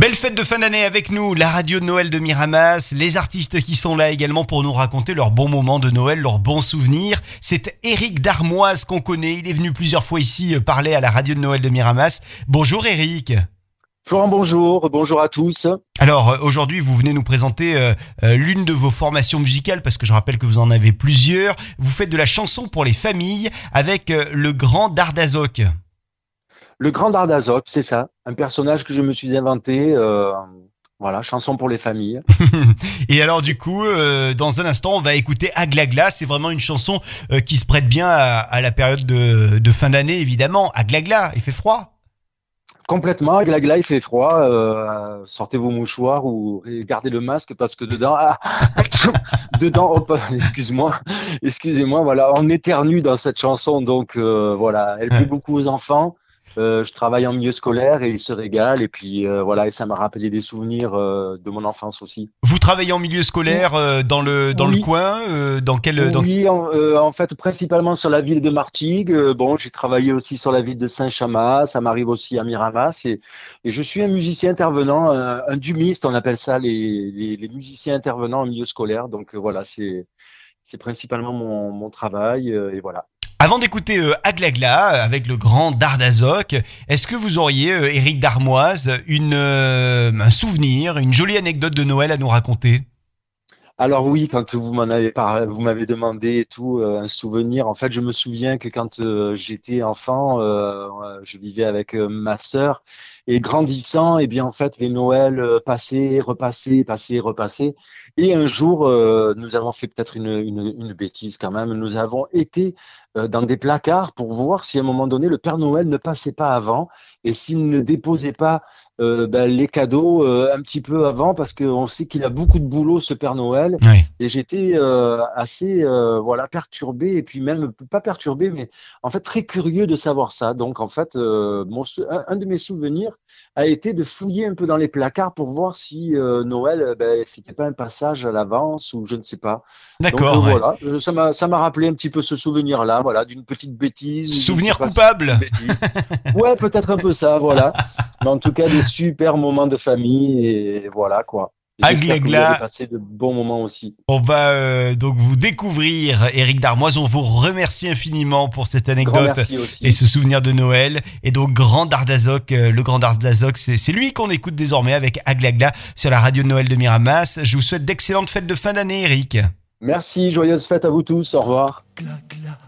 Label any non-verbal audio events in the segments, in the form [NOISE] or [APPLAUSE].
Belle fête de fin d'année avec nous, la radio de Noël de Miramas, les artistes qui sont là également pour nous raconter leurs bons moments de Noël, leurs bons souvenirs. C'est Eric Darmoise qu'on connaît, il est venu plusieurs fois ici euh, parler à la radio de Noël de Miramas. Bonjour Eric. Florent, bonjour, bonjour à tous. Alors euh, aujourd'hui, vous venez nous présenter euh, euh, l'une de vos formations musicales parce que je rappelle que vous en avez plusieurs. Vous faites de la chanson pour les familles avec euh, le grand Dardazoc. Le grand Dardazok, c'est ça, un personnage que je me suis inventé. euh, voilà, chanson pour les familles. [LAUGHS] Et alors du coup, euh, dans un instant, on va écouter Aglagla. C'est vraiment une chanson euh, qui se prête bien à, à la période de, de fin d'année, évidemment. Aglagla, il fait froid. Complètement, Glagla, il fait froid. euh, sortez vos mouchoirs ou gardez le masque parce que dedans, [LAUGHS] ah, dedans, hop, excuse-moi, excusez-moi, voilà, on éternue dans cette chanson, donc voilà, elle plaît beaucoup aux enfants. Euh, je travaille en milieu scolaire et ils se régalent et puis euh, voilà, et ça m'a rappelé des souvenirs euh, de mon enfance aussi. Vous travaillez en milieu scolaire euh, dans le dans le coin, euh, dans quel dans- Oui, en, euh, en fait, principalement sur la ville de Martigues. Euh, bon, j'ai travaillé aussi sur la ville de Saint-Chamas. Ça m'arrive aussi à Miramas. Et, et je suis un musicien intervenant, un, un dumiste, on appelle ça les, les, les musiciens intervenants en milieu scolaire. Donc voilà, c'est c'est principalement mon, mon travail. euh, et voilà. Avant d'écouter euh, Aglagla euh, avec le grand Dardazoc, est-ce que vous auriez, euh, Éric Darmoise, une, euh, un souvenir, une jolie anecdote de Noël à nous raconter? Alors oui, quand vous m'en avez parlé, vous m'avez demandé et tout, un souvenir. En fait, je me souviens que quand j'étais enfant, je vivais avec ma sœur et grandissant, et bien en fait, les Noëls euh, passaient, repassaient, passaient, repassaient. Et un jour, euh, nous avons fait peut-être une, une, une bêtise quand même. Nous avons été euh, dans des placards pour voir si à un moment donné le Père Noël ne passait pas avant et s'il ne déposait pas euh, ben, les cadeaux un petit peu avant parce qu'on sait qu'il a beaucoup de boulot ce Père Noël Oui. et j'étais assez voilà perturbé et puis même pas perturbé mais en fait très curieux de savoir ça donc en fait mon sou- un, un de mes souvenirs a été de fouiller un peu dans les placards pour voir si euh, Noël euh, ben, c'était pas un passage à l'avance ou je ne sais pas D'accord. euh, ouais. voilà ça m'a rappelé un petit peu ce souvenir là voilà d'une petite bêtise Souvenir pas, coupable. Ouais, peut-être un peu ça, voilà. [LAUGHS] Mais en tout cas, des super moments de famille et voilà quoi. Vous passé de bons moments aussi. On va euh, donc vous découvrir, Éric Darmoise. On vous remercie infiniment pour cette anecdote et ce souvenir de Noël. Et donc, Grand Dardazoc, euh, le Grand Dardazoc, c'est lui qu'on écoute désormais avec Aglagla sur la radio de Noël de Miramas. Je vous souhaite d'excellentes fêtes de fin d'année, Eric. Merci, joyeuse fête à vous tous. Au revoir. Gla gla,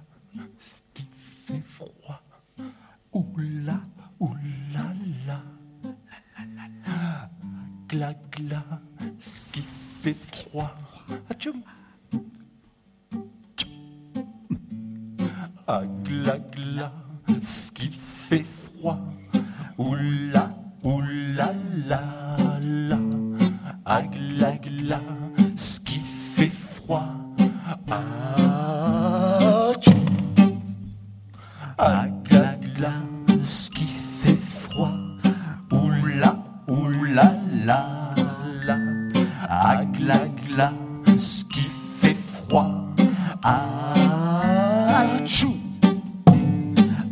3. Atchoum. Ah, Agla, ah, gla, ce qui fait froid. Oula, oula, la, la. Ah, Agla, gla, ce qui fait froid. Atchoum. Agla, gla, ce qui fait froid. Oula, oula, la. Tchou.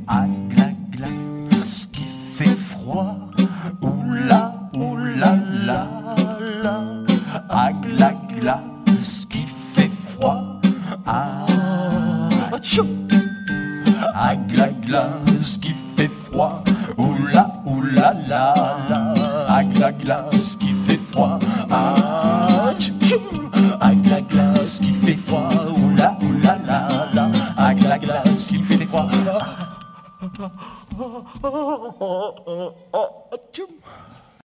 Ah, gla, ce qui fait froid. Oula, oula, la, la. Ah, gla, ce qui fait froid. Tchou. Ah, gla, gla, ce qui fait froid. Oula, oula, la, la. Ah, gla, ce qui fait froid. Ah, Ah, gla, gla, ce qui fait froid. Tchou.